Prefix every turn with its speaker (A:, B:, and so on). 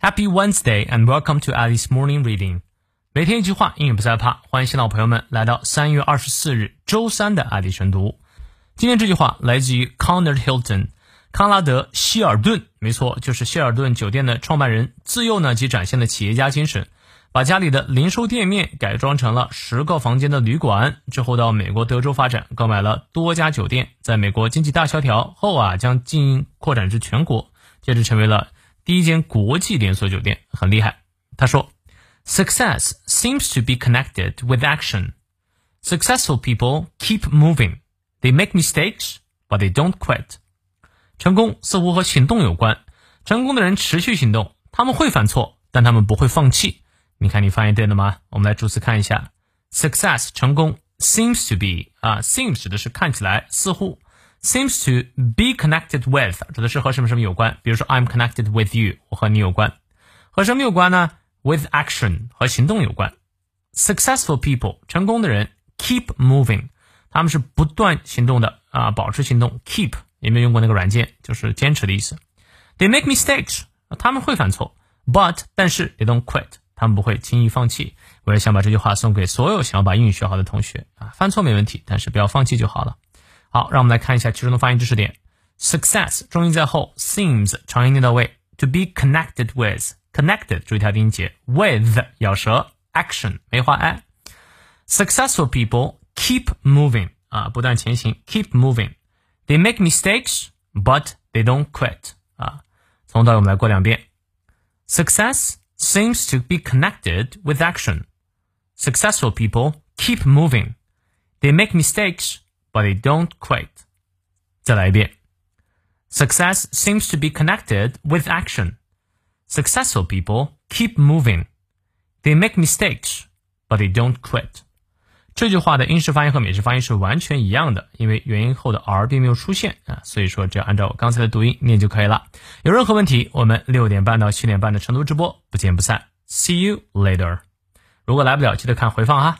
A: Happy Wednesday and welcome to Alice Morning Reading。每天一句话，英语不再怕。欢迎新老朋友们来到三月二十四日周三的爱迪晨读。今天这句话来自于 Conrad Hilton，康拉德·希尔顿，没错，就是希尔顿酒店的创办人。自幼呢，即展现了企业家精神，把家里的零售店面改装成了十个房间的旅馆。之后到美国德州发展，购买了多家酒店。在美国经济大萧条后啊，将经营扩展至全国，接着成为了。第一间国际连锁酒店很厉害。他说：“Success seems to be connected with action. Successful people keep moving. They make mistakes, but they don't quit.” 成功似乎和行动有关。成功的人持续行动，他们会犯错，但他们不会放弃。你看，你发音对了吗？我们来逐词看一下：success 成功，seems to be 啊，seems 指的是看起来，似乎。Seems to be connected with 指的是和什么什么有关，比如说 I'm connected with you，我和你有关。和什么有关呢？With action 和行动有关。Successful people 成功的人 keep moving，他们是不断行动的啊，保持行动。Keep 有没有用过那个软件？就是坚持的意思。They make mistakes，他们会犯错，but 但是 they don't quit，他们不会轻易放弃。我也想把这句话送给所有想要把英语学好的同学啊，犯错没问题，但是不要放弃就好了。好，让我们来看一下其中的发音知识点。Success 重音在后，seems 长音念到位。To be connected with connected 注意它的音节，with 咬舌，action 梅花 i。Successful people keep moving 啊，不断前行，keep moving。They make mistakes, but they don't quit 啊。从头到尾我们来过两遍。Success seems to be connected with action. Successful people keep moving. They make mistakes But they don't quit. 再来一遍. Success seems to be connected with action. Successful people keep moving. They make mistakes, but they don't quit. 这句话的英式发音和美式发音是完全一样的，因为元音后的 r 并没有出现啊，所以说只要按照我刚才的读音念就可以了。有任何问题，我们六点半到七点半的成都直播不见不散。See you later。如果来不了，记得看回放哈。